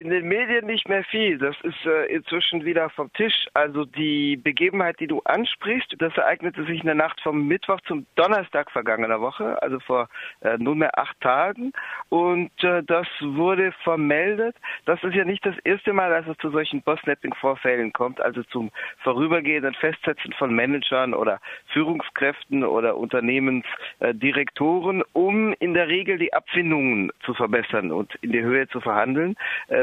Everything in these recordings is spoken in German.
In den Medien nicht mehr viel. Das ist äh, inzwischen wieder vom Tisch. Also die Begebenheit, die du ansprichst, das ereignete sich in der Nacht vom Mittwoch zum Donnerstag vergangener Woche, also vor äh, nunmehr acht Tagen. Und äh, das wurde vermeldet. Das ist ja nicht das erste Mal, dass es zu solchen Bossnapping-Vorfällen kommt, also zum vorübergehenden Festsetzen von Managern oder Führungskräften oder Unternehmensdirektoren, um in der Regel die Abfindungen zu verbessern und in die Höhe zu verhandeln.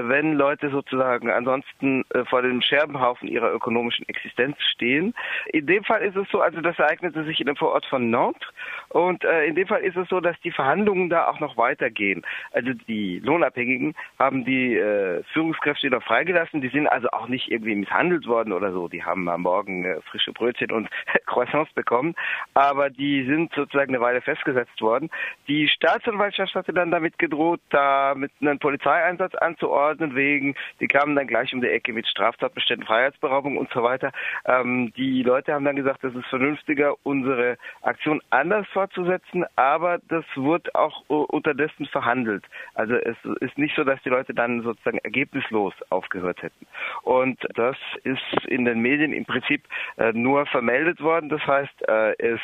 Wenn Leute sozusagen ansonsten äh, vor dem Scherbenhaufen ihrer ökonomischen Existenz stehen. In dem Fall ist es so, also das ereignete sich in dem Vorort von Nantes und äh, in dem Fall ist es so, dass die Verhandlungen da auch noch weitergehen. Also die Lohnabhängigen haben die äh, Führungskräfte wieder freigelassen, die sind also auch nicht irgendwie misshandelt worden oder so, die haben am Morgen frische Brötchen und Croissants bekommen, aber die sind sozusagen eine Weile festgesetzt worden. Die Staatsanwaltschaft hatte dann damit gedroht, da mit einem Polizeieinsatz anzuordnen, verordnet wegen, die kamen dann gleich um die Ecke mit Straftatbeständen, Freiheitsberaubung und so weiter. Ähm, die Leute haben dann gesagt, es ist vernünftiger, unsere Aktion anders fortzusetzen, aber das wird auch unterdessen verhandelt. Also es ist nicht so, dass die Leute dann sozusagen ergebnislos aufgehört hätten. Und das ist in den Medien im Prinzip äh, nur vermeldet worden. Das heißt, äh, es,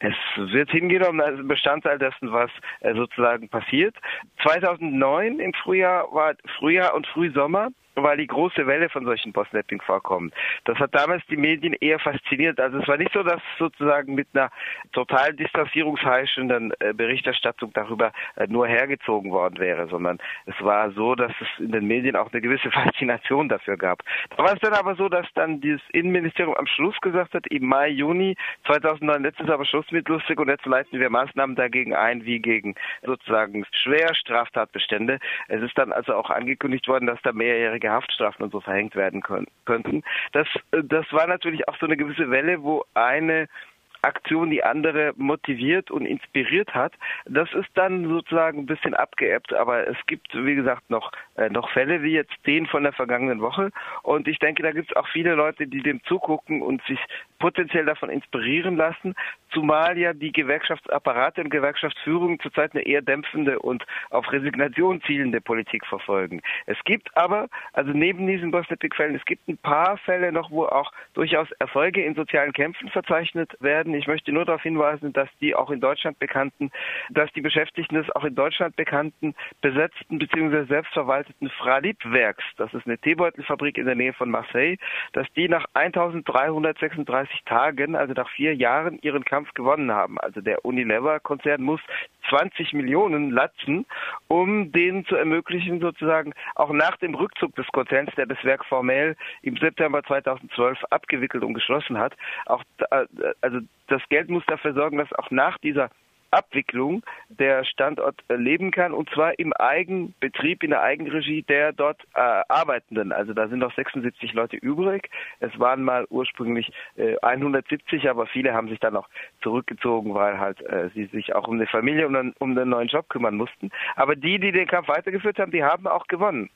es wird hingenommen als Bestandteil dessen, was äh, sozusagen passiert. 2009 im Frühjahr war Frühjahr Frühjahr und Frühsommer weil die große Welle von solchen Postnapping vorkommt. Das hat damals die Medien eher fasziniert. Also es war nicht so, dass sozusagen mit einer total distanzierungsheischenden äh, Berichterstattung darüber äh, nur hergezogen worden wäre, sondern es war so, dass es in den Medien auch eine gewisse Faszination dafür gab. Da war es dann aber so, dass dann dieses Innenministerium am Schluss gesagt hat, im Mai, Juni 2009, jetzt ist aber Schluss mit lustig und jetzt leiten wir Maßnahmen dagegen ein, wie gegen sozusagen schwer Straftatbestände. Es ist dann also auch angekündigt worden, dass da mehrjährige Haftstrafen und so verhängt werden könnten. Das, das war natürlich auch so eine gewisse Welle, wo eine Aktion die andere motiviert und inspiriert hat. Das ist dann sozusagen ein bisschen abgeebbt, aber es gibt, wie gesagt, noch, äh, noch Fälle wie jetzt den von der vergangenen Woche. Und ich denke, da gibt es auch viele Leute, die dem zugucken und sich potenziell davon inspirieren lassen, zumal ja die Gewerkschaftsapparate und Gewerkschaftsführung zurzeit eine eher dämpfende und auf Resignation zielende Politik verfolgen. Es gibt aber, also neben diesen Bosnien-Fällen, es gibt ein paar Fälle noch, wo auch durchaus Erfolge in sozialen Kämpfen verzeichnet werden werden. Ich möchte nur darauf hinweisen, dass die auch in Deutschland bekannten, dass die Beschäftigten des auch in Deutschland bekannten besetzten bzw. selbstverwalteten Fralib-Werks, das ist eine Teebeutelfabrik in der Nähe von Marseille, dass die nach 1336 Tagen, also nach vier Jahren, ihren Kampf gewonnen haben. Also der Unilever-Konzern muss 20 Millionen latzen, um denen zu ermöglichen, sozusagen auch nach dem Rückzug des Konzerns, der das Werk formell im September 2012 abgewickelt und geschlossen hat, auch äh, also das Geld muss dafür sorgen, dass auch nach dieser Abwicklung der Standort leben kann und zwar im Eigenbetrieb, in der Eigenregie der dort äh, Arbeitenden. Also da sind noch 76 Leute übrig. Es waren mal ursprünglich äh, 170, aber viele haben sich dann auch zurückgezogen, weil halt äh, sie sich auch um eine Familie und um, um einen neuen Job kümmern mussten. Aber die, die den Kampf weitergeführt haben, die haben auch gewonnen.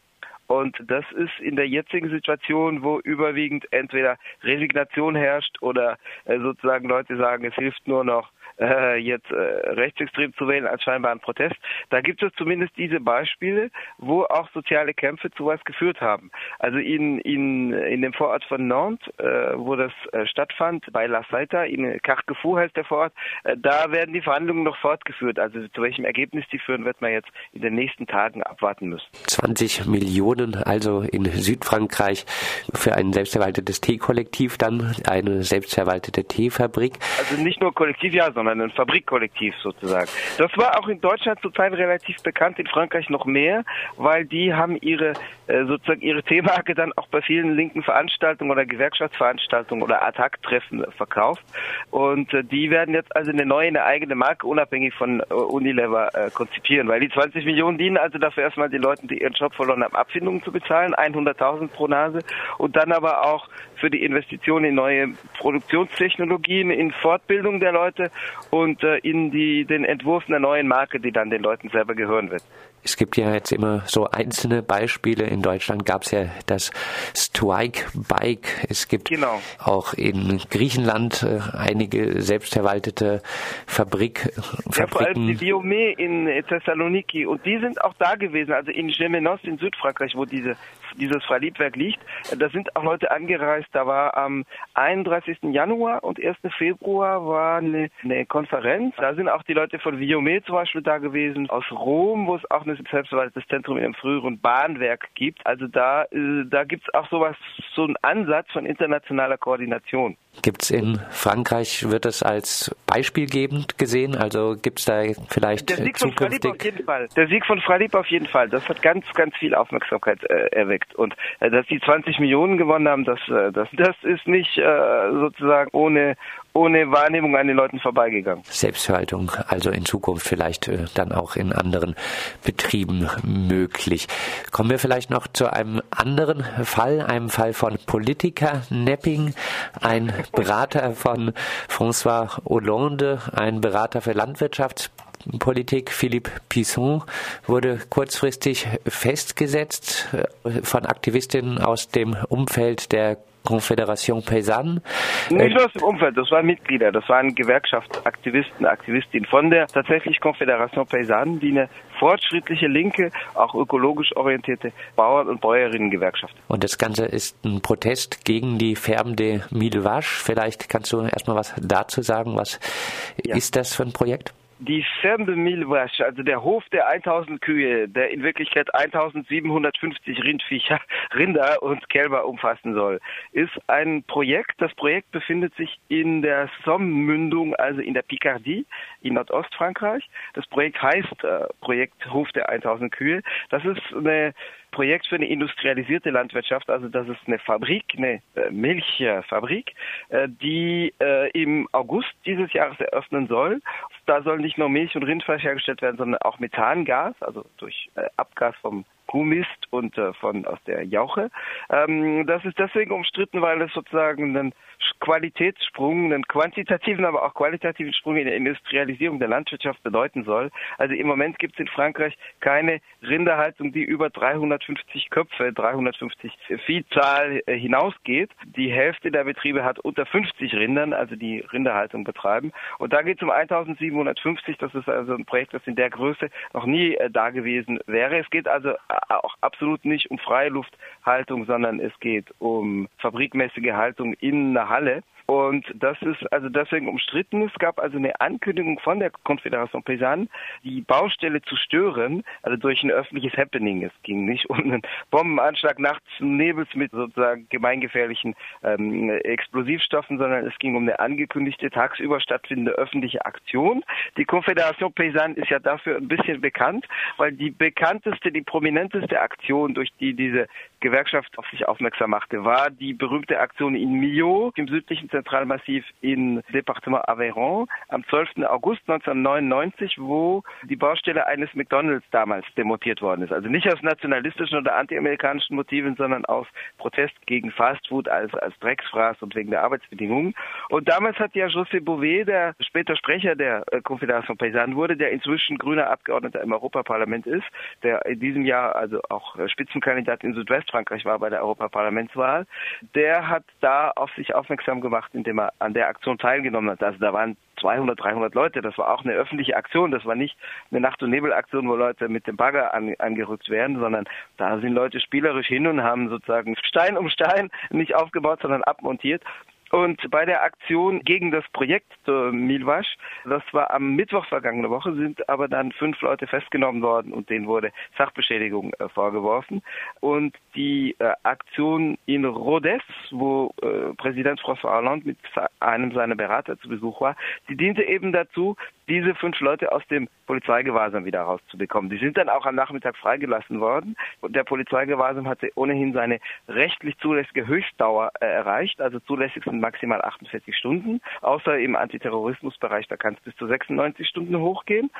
Und das ist in der jetzigen Situation, wo überwiegend entweder Resignation herrscht oder äh, sozusagen Leute sagen, es hilft nur noch äh, jetzt äh, rechtsextrem zu wählen als scheinbar ein Protest. Da gibt es zumindest diese Beispiele, wo auch soziale Kämpfe zu was geführt haben. Also in, in, in dem Vorort von Nantes, äh, wo das äh, stattfand, bei La Saita, in Carquefou heißt der Vorort, äh, da werden die Verhandlungen noch fortgeführt. Also zu welchem Ergebnis die führen, wird man jetzt in den nächsten Tagen abwarten müssen. 20 Millionen also in Südfrankreich für ein selbstverwaltetes Teekollektiv, dann eine selbstverwaltete Teefabrik. Also nicht nur Kollektiv, ja, sondern ein Fabrikkollektiv sozusagen. Das war auch in Deutschland zurzeit relativ bekannt, in Frankreich noch mehr, weil die haben ihre äh, sozusagen ihre T-Marke dann auch bei vielen linken Veranstaltungen oder Gewerkschaftsveranstaltungen oder Attack-Treffen verkauft. Und äh, die werden jetzt also eine neue, eine eigene Marke unabhängig von äh, Unilever konzipieren, weil die 20 Millionen dienen also dafür erstmal den Leuten, die ihren Job verloren haben, Abfindungen zu bezahlen, 100.000 pro Nase und dann aber auch für die Investition in neue Produktionstechnologien, in Fortbildung der Leute und äh, in die, den Entwurf einer neuen Marke, die dann den Leuten selber gehören wird. Es gibt ja jetzt immer so einzelne Beispiele. In Deutschland gab es ja das Strike Bike. Es gibt genau. auch in Griechenland äh, einige selbstverwaltete Fabrik, Fabriken. Ja, vor allem die Biome in Thessaloniki. Und die sind auch da gewesen, also in Gemenos in Südfrankreich, wo diese, dieses Freiliebwerk liegt. Da sind auch Leute angereist. Da war am 31. Januar und 1. Februar war eine, eine Konferenz. Da sind auch die Leute von Biome zum Beispiel da gewesen, aus Rom, wo es auch eine ein selbstverwaltetes Zentrum in einem früheren Bahnwerk gibt. Also da, äh, da gibt es auch sowas, so einen Ansatz von internationaler Koordination. Gibt es in Frankreich, wird es als beispielgebend gesehen? Also gibt es da vielleicht Der Sieg zukünftig... von auf jeden Fall. Der Sieg von Freilieb auf jeden Fall. Das hat ganz, ganz viel Aufmerksamkeit äh, erweckt. Und äh, dass die 20 Millionen gewonnen haben, das, äh, das, das ist nicht äh, sozusagen ohne, ohne Wahrnehmung an den Leuten vorbeigegangen. Selbstverwaltung, also in Zukunft vielleicht äh, dann auch in anderen Betrieben möglich. Kommen wir vielleicht noch zu einem anderen Fall, einem Fall von Politiker-Napping. Ein Berater von François Hollande, ein Berater für Landwirtschaftspolitik, Philippe Pisson, wurde kurzfristig festgesetzt äh, von Aktivistinnen aus dem Umfeld der Confédération Paysanne. Nicht nur aus dem Umfeld, das waren Mitglieder, das waren Gewerkschaftsaktivisten, Aktivistinnen von der tatsächlich Confédération Paysanne, die eine fortschrittliche, linke, auch ökologisch orientierte Bauern- und Bäuerinnengewerkschaft. Und das Ganze ist ein Protest gegen die Ferme de Milvache. Vielleicht kannst du erstmal was dazu sagen. Was ja. ist das für ein Projekt? Die Ferme Milwasch, also der Hof der 1000 Kühe, der in Wirklichkeit 1750 Rindviecher, Rinder und Kälber umfassen soll, ist ein Projekt. Das Projekt befindet sich in der Somme-Mündung, also in der Picardie, in Nordostfrankreich. Das Projekt heißt äh, Projekt Hof der 1000 Kühe. Das ist eine Projekt für eine industrialisierte Landwirtschaft. Also das ist eine Fabrik, eine äh, Milchfabrik, äh, die äh, im August dieses Jahres eröffnen soll. Da soll nicht nur Milch und Rindfleisch hergestellt werden, sondern auch Methangas, also durch Abgas vom Kuhmist und äh, von aus der Jauche. Ähm, das ist deswegen umstritten, weil es sozusagen einen Qualitätssprung, einen quantitativen, aber auch qualitativen Sprung in der Industrialisierung der Landwirtschaft bedeuten soll. Also im Moment gibt es in Frankreich keine Rinderhaltung, die über 350 Köpfe, 350 Viehzahl äh, hinausgeht. Die Hälfte der Betriebe hat unter 50 Rindern, also die Rinderhaltung betreiben. Und da geht es um 1750. Das ist also ein Projekt, das in der Größe noch nie äh, da gewesen wäre. Es geht also auch absolut nicht um Freilufthaltung, sondern es geht um fabrikmäßige Haltung in einer Halle. Und das ist also deswegen umstritten. Es gab also eine Ankündigung von der Konföderation Paysanne, die Baustelle zu stören, also durch ein öffentliches Happening. Es ging nicht um einen Bombenanschlag nachts Nebels mit sozusagen gemeingefährlichen ähm, Explosivstoffen, sondern es ging um eine angekündigte tagsüber stattfindende öffentliche Aktion. Die Konföderation Paysanne ist ja dafür ein bisschen bekannt, weil die bekannteste, die prominenteste Aktion, durch die diese Gewerkschaft auf sich aufmerksam machte, war die berühmte Aktion in Millau, im südlichen Zentralmassiv in Departement Aveyron am 12. August 1999, wo die Baustelle eines McDonalds damals demontiert worden ist. Also nicht aus nationalistischen oder antiamerikanischen Motiven, sondern aus Protest gegen Fastfood als, als Drecksfraß und wegen der Arbeitsbedingungen. Und damals hat ja José Bové, der später Sprecher der äh, Confédération Paysanne wurde, der inzwischen grüner Abgeordneter im Europaparlament ist, der in diesem Jahr also auch äh, Spitzenkandidat in Südwestfrankreich war bei der Europaparlamentswahl, der hat da auf sich aufmerksam gemacht, gemacht, indem er an der Aktion teilgenommen hat. Also da waren 200, 300 Leute. Das war auch eine öffentliche Aktion. Das war nicht eine Nacht- und Nebelaktion, wo Leute mit dem Bagger an, angerückt werden, sondern da sind Leute spielerisch hin und haben sozusagen Stein um Stein nicht aufgebaut, sondern abmontiert und bei der Aktion gegen das Projekt äh, Milwasch, das war am Mittwoch vergangene Woche, sind aber dann fünf Leute festgenommen worden und denen wurde Sachbeschädigung äh, vorgeworfen. Und die äh, Aktion in Rodez, wo äh, Präsident François Hollande mit einem seiner Berater zu Besuch war, die diente eben dazu, diese fünf Leute aus dem Polizeigewahrsam wieder rauszubekommen. Die sind dann auch am Nachmittag freigelassen worden und der Polizeigewahrsam hatte ohnehin seine rechtlich zulässige Höchstdauer äh, erreicht, also zulässigsten maximal 48 Stunden, außer im Antiterrorismusbereich, da kann es bis zu 96 Stunden hochgehen.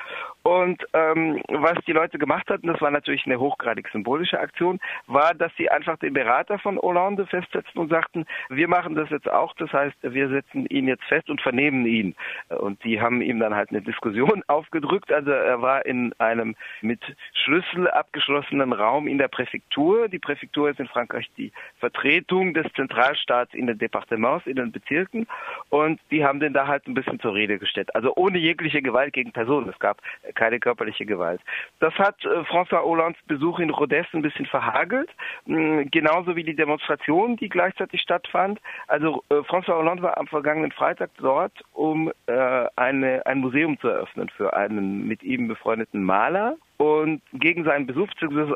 Und ähm, was die Leute gemacht hatten, das war natürlich eine hochgradig symbolische Aktion, war, dass sie einfach den Berater von Hollande festsetzten und sagten, wir machen das jetzt auch, das heißt, wir setzen ihn jetzt fest und vernehmen ihn. Und die haben ihm dann halt eine Diskussion aufgedrückt, also er war in einem mit Schlüssel abgeschlossenen Raum in der Präfektur. Die Präfektur ist in Frankreich die Vertretung des Zentralstaats in den Departements, in den Bezirken. Und die haben den da halt ein bisschen zur Rede gestellt. Also ohne jegliche Gewalt gegen Personen. Es gab keine körperliche Gewalt. Das hat äh, François Hollands Besuch in Rodez ein bisschen verhagelt. Hm, genauso wie die Demonstration, die gleichzeitig stattfand. Also äh, François Hollande war am vergangenen Freitag dort, um äh, eine, ein Museum zu eröffnen für einen mit ihm befreundeten Maler. Und gegen seinen Besuch,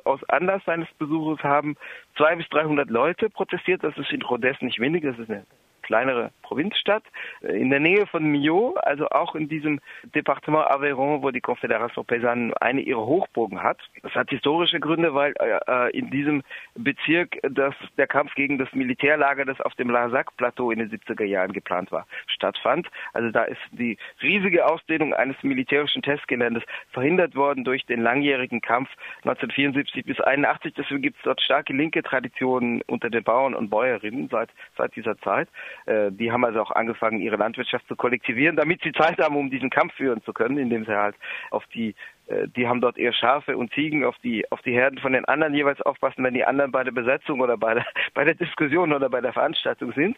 aus Anlass seines Besuches, haben zwei bis dreihundert Leute protestiert. Das ist in Rodez nicht wenig, das ist eine kleinere Provinzstadt äh, in der Nähe von Millau, also auch in diesem Departement Aveyron, wo die Confédération Paysanne eine ihrer Hochburgen hat. Das hat historische Gründe, weil äh, in diesem Bezirk das, der Kampf gegen das Militärlager, das auf dem Larzac-Plateau in den 70er Jahren geplant war, stattfand. Also da ist die riesige Ausdehnung eines militärischen Testgeländes verhindert worden durch den langjährigen Kampf 1974 bis 81. Deswegen gibt es dort starke linke Traditionen unter den Bauern und Bäuerinnen seit, seit dieser Zeit. Äh, die haben also auch angefangen, ihre Landwirtschaft zu kollektivieren, damit sie Zeit haben, um diesen Kampf führen zu können, indem sie halt auf die äh, die haben dort eher Schafe und Ziegen auf die auf die Herden von den anderen jeweils aufpassen, wenn die anderen bei der Besetzung oder bei der bei der Diskussion oder bei der Veranstaltung sind.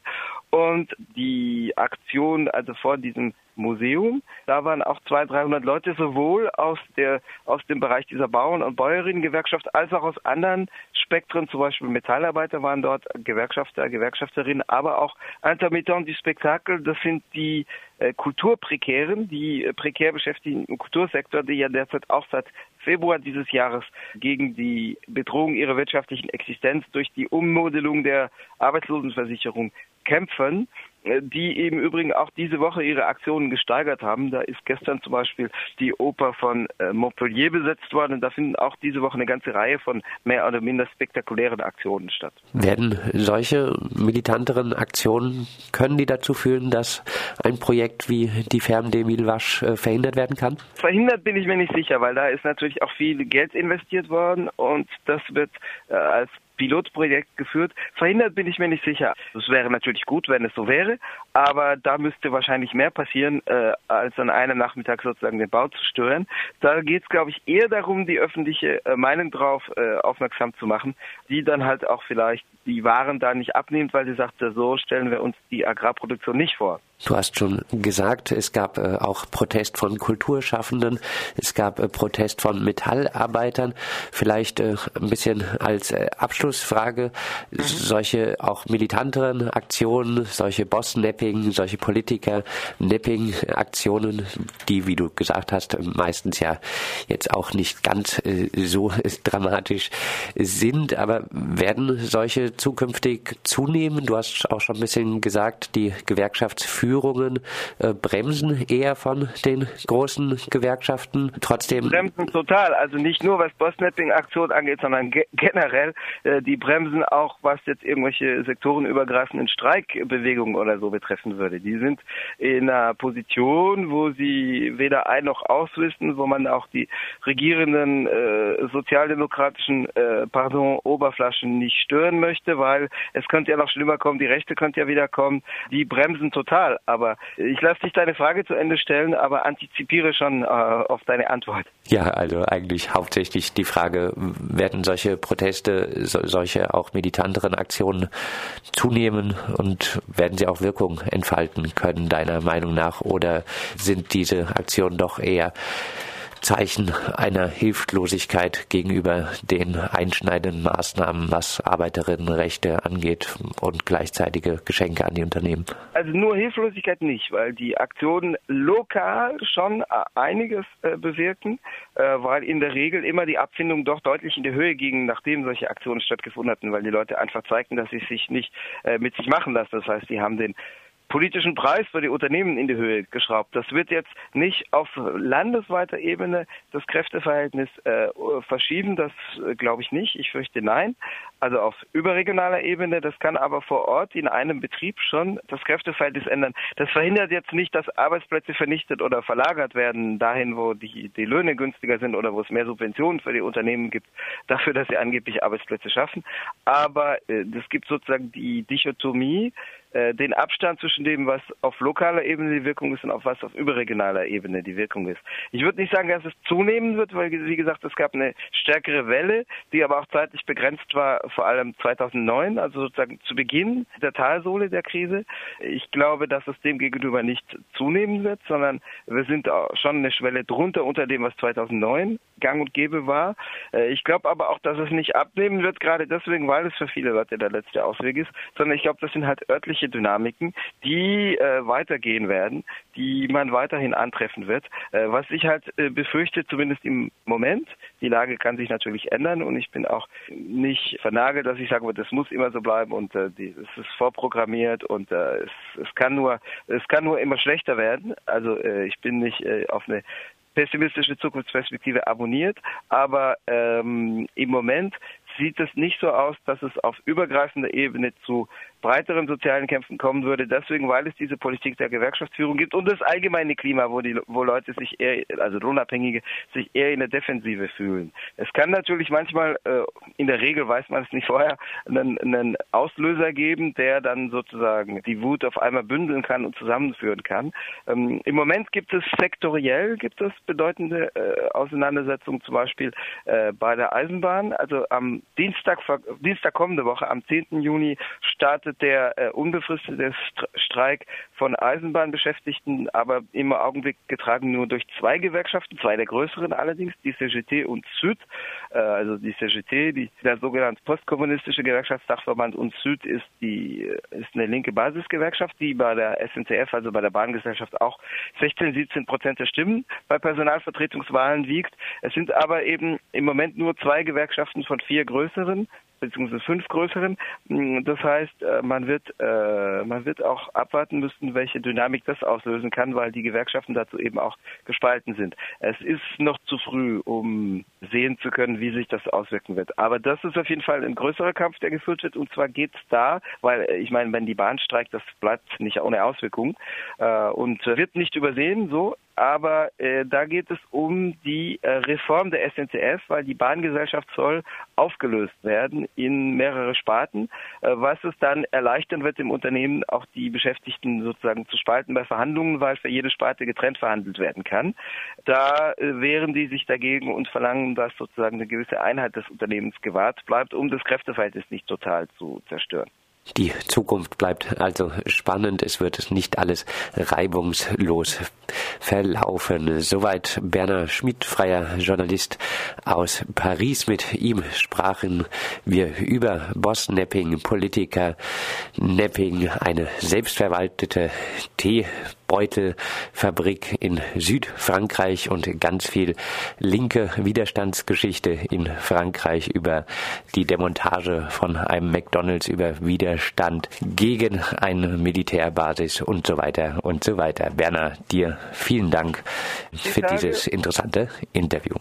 Und die Aktion also vor diesem Museum, da waren auch 200, 300 Leute sowohl aus der aus dem Bereich dieser Bauern- und Bäuerinnengewerkschaft als auch aus anderen Spektren, zum Beispiel Metallarbeiter waren dort, Gewerkschafter, Gewerkschafterinnen, aber auch Intermittent du Spektakel, das sind die äh, Kulturprekären, die äh, prekär Beschäftigten im Kultursektor, die ja derzeit auch seit Februar dieses Jahres gegen die Bedrohung ihrer wirtschaftlichen Existenz durch die Ummodelung der Arbeitslosenversicherung kämpfen. Äh, die im Übrigen auch diese Woche ihre Aktionen gesteigert haben. Da ist gestern zum Beispiel die Oper von äh, Montpellier besetzt worden und da finden auch diese Woche eine ganze Reihe von mehr oder minder spektakulären Aktionen statt. Werden solche militanteren Aktionen, können die dazu führen, dass ein Projekt wie die Ferme d'Emile Wasch äh, verhindert werden kann? Verhindert bin ich mir nicht sicher, weil da ist natürlich auch viel Geld investiert worden und das wird als Pilotprojekt geführt. Verhindert bin ich mir nicht sicher. Es wäre natürlich gut, wenn es so wäre, aber da müsste wahrscheinlich mehr passieren, äh, als an einem Nachmittag sozusagen den Bau zu stören. Da geht es, glaube ich, eher darum, die öffentliche äh, Meinung darauf äh, aufmerksam zu machen, die dann halt auch vielleicht die Waren da nicht abnimmt, weil sie sagte, so stellen wir uns die Agrarproduktion nicht vor. Du hast schon gesagt, es gab äh, auch Protest von Kulturschaffenden, es gab äh, Protest von Metallarbeitern. Vielleicht äh, ein bisschen als äh, Abschlussfrage, mhm. solche auch militanteren Aktionen, solche Boss-Napping, solche Politiker-Napping-Aktionen, die, wie du gesagt hast, meistens ja jetzt auch nicht ganz äh, so dramatisch sind, aber werden solche zukünftig zunehmen? Du hast auch schon ein bisschen gesagt, die Gewerkschaftsführung Führungen äh, bremsen eher von den großen Gewerkschaften. Trotzdem bremsen total. Also nicht nur was Bossnapping-Aktion angeht, sondern ge generell. Äh, die bremsen auch, was jetzt irgendwelche sektorenübergreifenden Streikbewegungen oder so betreffen würde. Die sind in einer Position, wo sie weder ein noch auswissen, wo man auch die regierenden äh, sozialdemokratischen äh, pardon Oberflaschen nicht stören möchte, weil es könnte ja noch schlimmer kommen. Die Rechte könnte ja wieder kommen. Die bremsen total. Aber ich lasse dich deine Frage zu Ende stellen, aber antizipiere schon äh, auf deine Antwort. Ja, also eigentlich hauptsächlich die Frage, werden solche Proteste, so, solche auch militanteren Aktionen zunehmen und werden sie auch Wirkung entfalten können, deiner Meinung nach? Oder sind diese Aktionen doch eher Zeichen einer Hilflosigkeit gegenüber den einschneidenden Maßnahmen, was Arbeiterinnenrechte angeht und gleichzeitige Geschenke an die Unternehmen? Also nur Hilflosigkeit nicht, weil die Aktionen lokal schon einiges äh, bewirken, äh, weil in der Regel immer die Abfindungen doch deutlich in die Höhe gingen, nachdem solche Aktionen stattgefunden hatten, weil die Leute einfach zeigten, dass sie sich nicht äh, mit sich machen lassen. Das heißt, sie haben den politischen Preis für die Unternehmen in die Höhe geschraubt. Das wird jetzt nicht auf landesweiter Ebene das Kräfteverhältnis äh, verschieben, das äh, glaube ich nicht. Ich fürchte nein. Also auf überregionaler Ebene, das kann aber vor Ort in einem Betrieb schon das Kräfteverhältnis ändern. Das verhindert jetzt nicht, dass Arbeitsplätze vernichtet oder verlagert werden dahin, wo die, die Löhne günstiger sind oder wo es mehr Subventionen für die Unternehmen gibt, dafür, dass sie angeblich Arbeitsplätze schaffen. Aber äh, es gibt sozusagen die Dichotomie, äh, den Abstand zwischen dem, was auf lokaler Ebene die Wirkung ist und auf was auf überregionaler Ebene die Wirkung ist. Ich würde nicht sagen, dass es zunehmen wird, weil, wie gesagt, es gab eine stärkere Welle, die aber auch zeitlich begrenzt war, vor allem 2009, also sozusagen zu Beginn der Talsohle der Krise. Ich glaube, dass es dem gegenüber nicht zunehmen wird, sondern wir sind schon eine Schwelle drunter unter dem, was 2009 gang und gäbe war. Äh, ich glaube aber auch, dass es nicht abnehmen wird, gerade deswegen, weil es für viele Leute der letzte Ausweg ist, sondern ich glaube, das sind halt örtliche wirtschaftliche Dynamiken, die äh, weitergehen werden, die man weiterhin antreffen wird. Äh, was ich halt äh, befürchte, zumindest im Moment, die Lage kann sich natürlich ändern und ich bin auch nicht vernagelt, dass ich sage, das muss immer so bleiben und äh, die, es ist vorprogrammiert und äh, es, es kann nur es kann nur immer schlechter werden. Also äh, ich bin nicht äh, auf eine pessimistische Zukunftsperspektive abonniert, aber ähm, im Moment sieht es nicht so aus, dass es auf übergreifender Ebene zu breiteren sozialen Kämpfen kommen würde, deswegen, weil es diese Politik der Gewerkschaftsführung gibt und das allgemeine Klima, wo die, wo Leute sich eher, also Unabhängige, sich eher in der Defensive fühlen. Es kann natürlich manchmal, äh, in der Regel weiß man es nicht vorher, einen, einen Auslöser geben, der dann sozusagen die Wut auf einmal bündeln kann und zusammenführen kann. Ähm, Im Moment gibt es sektoriell, gibt es bedeutende äh, Auseinandersetzungen, zum Beispiel äh, bei der Eisenbahn. Also am Dienstag, Dienstag kommende Woche, am 10. Juni startet startet der äh, unbefristete Streik von Eisenbahnbeschäftigten, aber im Augenblick getragen nur durch zwei Gewerkschaften, zwei der größeren allerdings, die CGT und Süd. Äh, also die CGT, die, der sogenannte postkommunistische Gewerkschaftsdachverband und Süd ist die ist eine linke Basisgewerkschaft, die bei der SNCF, also bei der Bahngesellschaft auch 16, 17 Prozent der Stimmen bei Personalvertretungswahlen wiegt. Es sind aber eben im Moment nur zwei Gewerkschaften von vier größeren beziehungsweise fünf größeren. Mm, das heißt, äh, man wird, äh, man wird auch abwarten müssen, welche Dynamik das auslösen kann, weil die Gewerkschaften dazu eben auch gespalten sind. Es ist noch zu früh, um sehen zu können, wie sich das auswirken wird. Aber das ist auf jeden Fall ein größerer Kampf, der geführt wird. Und zwar geht es da, weil äh, ich meine, wenn die Bahn streikt, das bleibt nicht ohne Auswirkungen und wird nicht übersehen so aber äh, da geht es um die äh, Reform der SNCF, weil die Bahngesellschaft soll aufgelöst werden in mehrere Sparten, äh, was es dann erleichtern wird, im Unternehmen auch die Beschäftigten sozusagen zu spalten bei Verhandlungen, weil für jede Sparte getrennt verhandelt werden kann. Da äh, wehren die sich dagegen und verlangen, dass sozusagen eine gewisse Einheit des Unternehmens gewahrt bleibt, um das Kräfteverhältnis nicht total zu zerstören. Die Zukunft bleibt also spannend. Es wird nicht alles reibungslos verlaufen. Soweit Berner Schmidt, freier Journalist aus Paris. Mit ihm sprachen wir über Boss Nepping, Politiker Nepping, eine selbstverwaltete Tee Beutelfabrik in Südfrankreich und ganz viel linke Widerstandsgeschichte in Frankreich über die Demontage von einem McDonalds, über Widerstand gegen eine Militärbasis und so weiter und so weiter. Werner, dir vielen Dank für dieses interessante Interview.